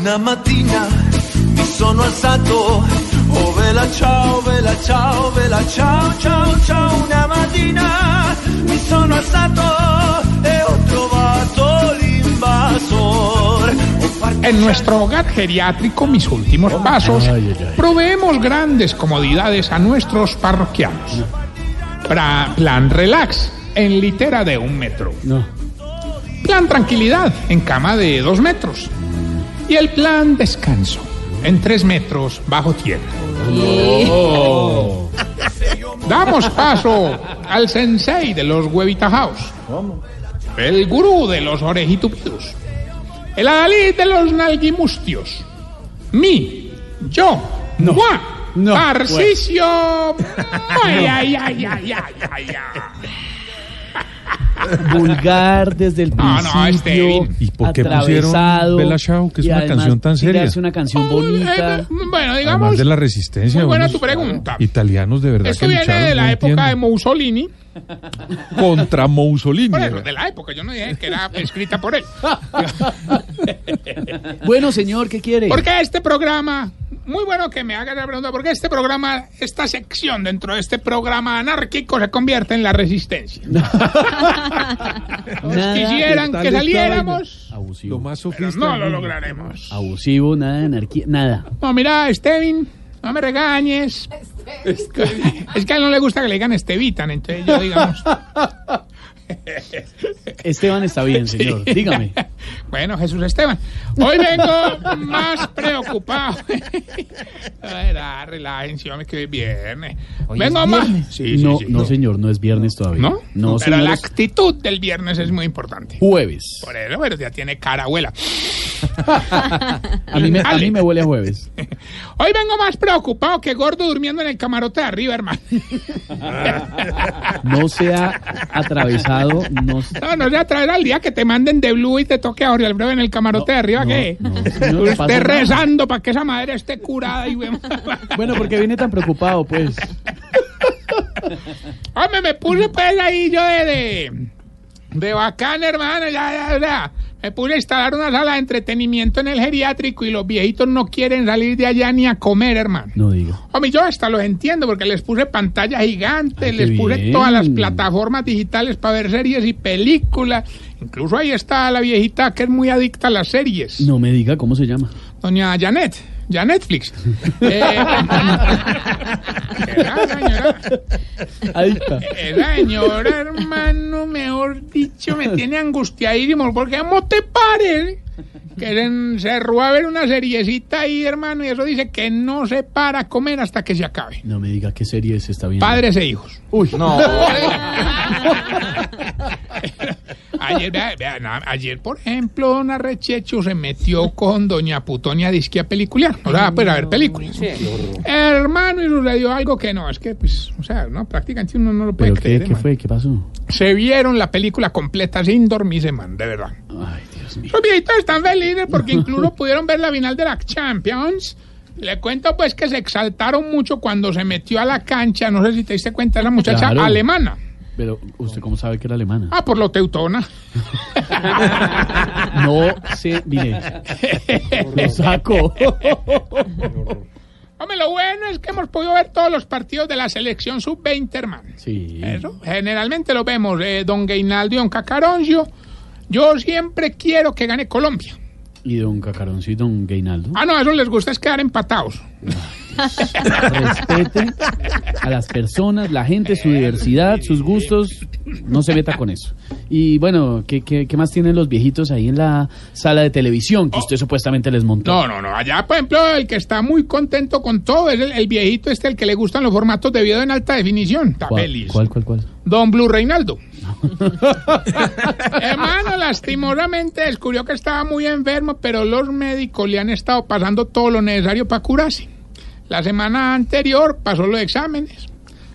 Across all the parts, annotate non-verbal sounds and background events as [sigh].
Una mattina mi sono alzato, oh vela ciao, vela ciao, vela ciao, ciao, ciao. Una mattina mi sono alzato e ho trovato l'invasor. En nuestro hogar geriátrico, mis últimos pasos, proveemos grandes comodidades a nuestros parroquianos. Pra- plan relax, en litera de un metro. Plan tranquilidad, en cama de dos metros. Y el plan descanso, en tres metros bajo tierra. Damos paso al sensei de los huevitajaos. El gurú de los orejitupidos. El adalid de los nalguimustios. Mi, yo, no, no, Tarcisio. [laughs] Ay, ay, ay, ay, ay, ay, ay. Vulgar desde el No, no, este, principio. ¿Y por qué pusieron Bella Ciao, que es una canción tan seria? Es una canción bonita. Eh, bueno, digamos, Además de la resistencia. muy buena tu pregunta. Italianos de verdad esto que viene lucharon, de la no época de. Mussolini. Contra Mussolini. Por eso, de la época, yo no dije que era escrita por él. [laughs] Bueno, señor, ¿qué quiere? Porque este programa, muy bueno que me haga la pregunta, porque este programa, esta sección dentro de este programa anárquico se convierte en la resistencia. [laughs] Nada Quisieran que saliéramos, abusivo. Lo más pero no lo lograremos. Abusivo, nada de anarquía, nada. No, mira, Stevin, no me regañes. Es que a él no le gusta que le digan Estevitan, entonces yo digamos. [laughs] Esteban está bien, señor. Dígame. [laughs] Bueno, Jesús Esteban. Hoy vengo más preocupado. [laughs] A ver, ah, relájense, hombre, que es viernes. vengo más. Sí, sí, no, sí. no, señor, no es viernes todavía. ¿No? No, Pero la actitud del viernes es muy importante. Jueves. Por eso, pero ya tiene cara abuela. A mí, me, a Alex. mí me huele a jueves. [laughs] Hoy vengo más preocupado que gordo durmiendo en el camarote de arriba, hermano. No se ha atravesado. No, se- No, no se atraerá el día que te manden de blue y te toque a Jorge Alfredo en el camarote de arriba, ¿qué? Usted rezando para que esa madre esté curada y [laughs] Bueno, porque viene tan preocupado, pues. Hombre, me puse pues ahí yo de, de, de bacán, hermano, ya, ya, ya. Me puse a instalar una sala de entretenimiento en el geriátrico y los viejitos no quieren salir de allá ni a comer, hermano. No diga. Hombre, yo hasta los entiendo porque les puse pantalla gigante, Ay, les puse bien. todas las plataformas digitales para ver series y películas. Incluso ahí está la viejita que es muy adicta a las series. No me diga cómo se llama. Doña Janet, ya Netflix. [laughs] Eh, ¿Será, señora? Adicta. Esa señora, hermano, mejor dicho, me tiene angustiadísimo porque ¿cómo te pares? Que se cerró a ver una seriecita ahí, hermano, y eso dice que no se para a comer hasta que se acabe. No me diga qué serie se está viendo. Padres e hijos. Uy, no. [laughs] [laughs] Ayer, vea, vea, na- ayer, por ejemplo, don Arrechecho se metió con doña Putonia Disque a peliculear. O sea, pues a ver películas. Hermano, y sucedió algo que no, es que, pues, o sea, no, prácticamente uno no lo puede ¿Pero creer. qué, qué fue? ¿Qué pasó? Se vieron la película completa sin dormirse, man, de verdad. Ay, Dios mío. Los viejitos están felices porque incluso [laughs] pudieron ver la final de la Champions. Le cuento pues que se exaltaron mucho cuando se metió a la cancha, no sé si te diste cuenta, la muchacha Claro. alemana. Pero, ¿usted cómo sabe que era alemana? Ah, por lo teutona. [laughs] No sé, mire. Lo saco. [laughs] Hombre, lo bueno es que hemos podido ver todos los partidos de la selección sub-20, hermano. Sí. Eso, generalmente lo vemos, eh, don Gainaldo y don Cacaroncio. Yo siempre quiero que gane Colombia. Y don Cacaroncito, don Gainaldo. Ah, no, a eso les gusta es quedar empatados. Respete a las personas, la gente, su diversidad, sus gustos. No se meta con eso. Y bueno, ¿qué, qué, qué más tienen los viejitos ahí en la sala de televisión que usted supuestamente les montó? No, no, no. Allá, por ejemplo, el que está muy contento con todo es el, el viejito este, el que le gustan los formatos de video en alta definición. Está ¿Cuál, feliz. cuál, cuál, cuál? Don Blue Reinaldo. [laughs] Hermano, lastimosamente descubrió que estaba muy enfermo, pero los médicos le han estado pasando todo lo necesario para curarse. La semana anterior pasó los exámenes.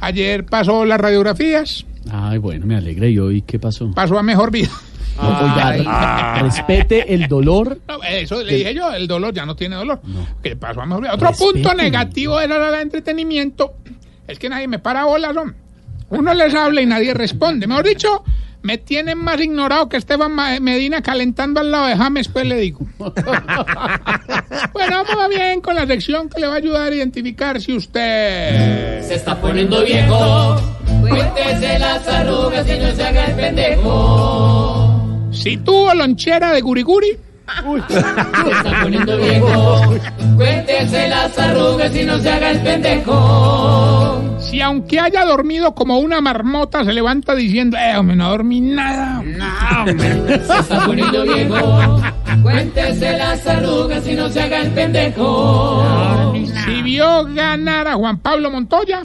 Ayer pasó las radiografías. Ay, bueno, me alegra. ¿Y hoy qué pasó? Pasó a mejor vida. [laughs] No, oiga, [laughs] respete el dolor. No, eso le dije yo, el dolor ya no tiene dolor. Que pasó a mejor vida. Otro punto negativo de la hora de entretenimiento es que nadie me para bolas, hombre. Uno les habla y nadie responde. Mejor dicho, me tienen más ignorado que Esteban Medina calentando al lado de James, pues le digo. [laughs] bueno, vamos bien con la sección que le va a ayudar a identificar si usted... Se está poniendo viejo. Cuéntese las arrugas y no se haga el pendejo. Si tuvo lonchera de guriguri, Se está poniendo viejo. Cuéntese las arrugas y no se haga el pendejo. Si aunque haya dormido como una marmota se levanta diciendo, eh, hombre, no dormí nada. No, hombre. Se está poniendo viejo. Cuéntese las arrugas y no se haga el pendejo. Si vio ganar a Juan Pablo Montoya,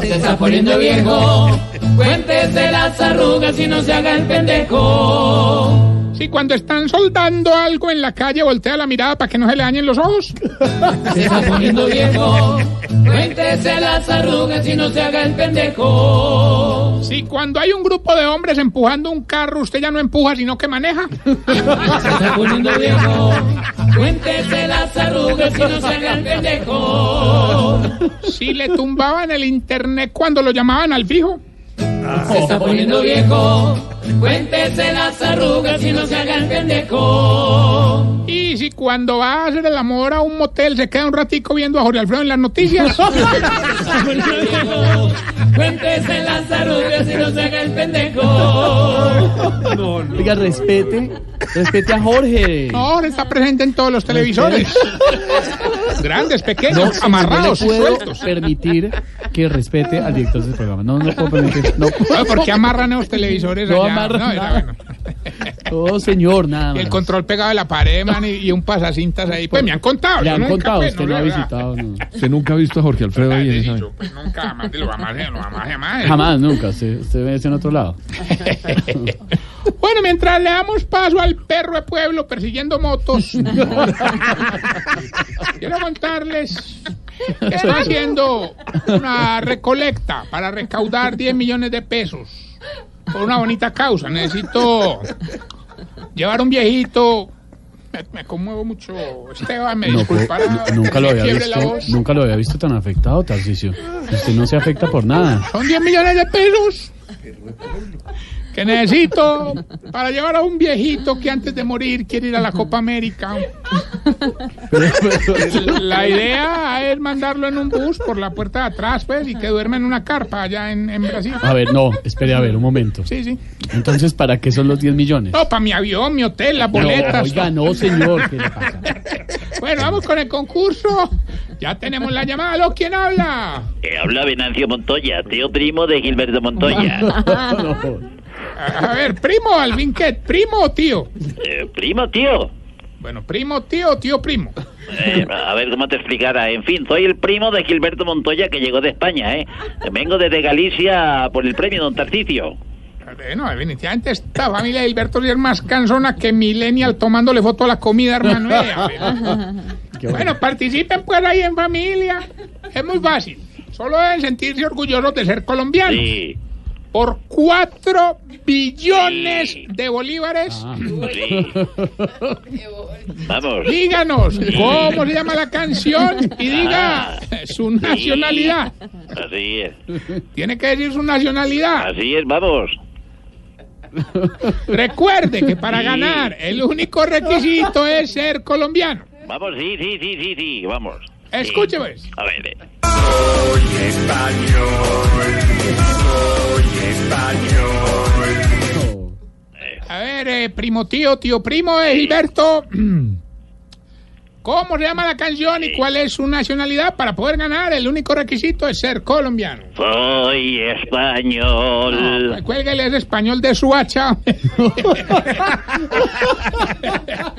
Se está poniendo viejo. Cuéntese las arrugas y no se haga el pendejo. Si cuando están soldando algo en la calle voltea la mirada para que no se le dañen los ojos, Se está poniendo viejo. Cuéntese las arrugas y no se haga el pendejo. si cuando hay un grupo de hombres empujando un carro usted ya no empuja sino que maneja, Se está poniendo viejo. Cuéntese las arrugas y no se haga el pendejo. si le tumbaban el internet cuando lo llamaban al fijo, Se está poniendo viejo. Cuéntese las arrugas y no se haga el pendejo. y si cuando va a hacer el amor a un motel se queda un ratico viendo a Jorge Alfredo en las noticias. [laughs] Se está poniendo viejo. Cuéntese las arrugas y no se haga el pendejo. Oiga, respete, respete a Jorge. No, ahora está presente en todos los televisores. Grandes, No, pequeños, no amarrados le y puedo sueltos. permitir que respete al director del programa. No, no puedo permitir. No, No, ¿Por qué amarran los televisores No allá? amarran No, era nada. bueno. Oh, señor, nada Y el más. control pegado de la pared, man, y, y un pasacintas ahí. Pues me han contado. Le yo han nunca, contado, pues, usted no, no ha visitado. no. Usted nunca ha visto a Jorge Alfredo ahí en esa... Yo, pues, nunca, jamás, lo jamás, lo jamás, jamás. Jamás, nunca. Usted, usted ve en otro lado. [laughs] Bueno, mientras le damos paso al perro de pueblo persiguiendo motos, [laughs] quiero contarles que estoy haciendo una recolecta para recaudar 10 millones de pesos por una bonita causa. Necesito llevar un viejito. Me, me conmuevo mucho, Esteban, me No, disculpará. no, nunca lo había visto. Nunca lo había visto tan afectado, Tarcicio. Usted no se afecta por nada. Son 10 millones de pesos que necesito para llevar a un viejito que antes de morir quiere ir a la Copa América. La idea es mandarlo en un bus por la puerta de atrás, pues, y que duerma en una carpa allá en, en Brasil. A ver, no, espere, a ver, un momento. Sí, sí. Entonces, ¿para qué son los 10 millones? No, para mi avión, mi hotel, las No, boletas. oiga, no, señor. ¿Qué le pasa? Bueno, vamos con el concurso. Ya tenemos la llamada. ¿Aló? ¿Quién habla? Eh, habla Venancio Montoya, tío primo de Gilberto Montoya. [laughs] No. A, a ver, primo, Alvin, ¿qué? ¿Primo o tío? Eh, primo, tío. Bueno, primo, tío, tío, primo. Eh, a ver cómo te explicara. En fin, soy el primo de Gilberto Montoya que llegó de España, ¿eh? Vengo desde Galicia por el premio Don Tarcicio. Bueno, definitivamente esta familia de Hilberto sí es más cansona que Millennial tomándole foto a la comida, hermano. Eh, bueno, participen pues ahí en familia. Es muy fácil. Solo deben sentirse orgullosos de ser colombianos. Sí, Por cuatro billones Sí. de bolívares. Ah. [laughs] sí. Vamos. Díganos cómo se llama la canción y diga Ah, su nacionalidad. Así es, Tiene que decir su nacionalidad. así es, vamos. Recuerde que para Sí. ganar el único requisito es ser colombiano. Vamos, sí, sí, sí, sí, sí, vamos. Sí. Escuche, pues. A ver, eh. A ver, eh, primo tío, tío primo de Gilberto. [clears throat] ¿Cómo se llama la canción y cuál es su nacionalidad? Para poder ganar, el único requisito es ser colombiano. Soy español. Pues Cuélguele ese español de su hacha. [laughs]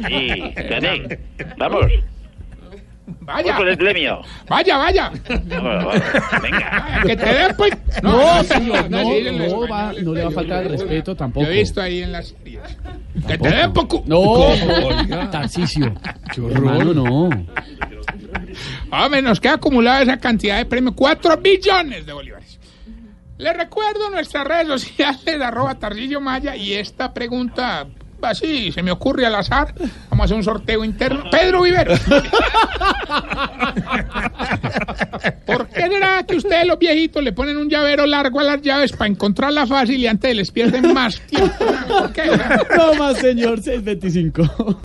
Sí, [laughs] gané. Vamos. Vaya, Voy con el premio. vaya, vaya. Vamos, vamos. Venga. Vaya, [laughs] Que te den, pues. No, señor, no, no, va, no le va a faltar el respeto tampoco. Yo he visto ahí en las series. Que te den poco. No, Tarcicio. [laughs] Hermano, no. Hombre, nos queda acumulada esa cantidad de premios. 4 billones de bolívares. Les recuerdo nuestras redes sociales, [laughs] arroba Tarcillo Maya, y esta pregunta, así, se me ocurre al azar. Vamos a hacer un sorteo interno. Pedro Vivero. ¿Por qué será que ustedes los viejitos le ponen un llavero largo a las llaves para encontrarla fácil y antes les pierden más tiempo? ¿Por qué? No más, señor, 625.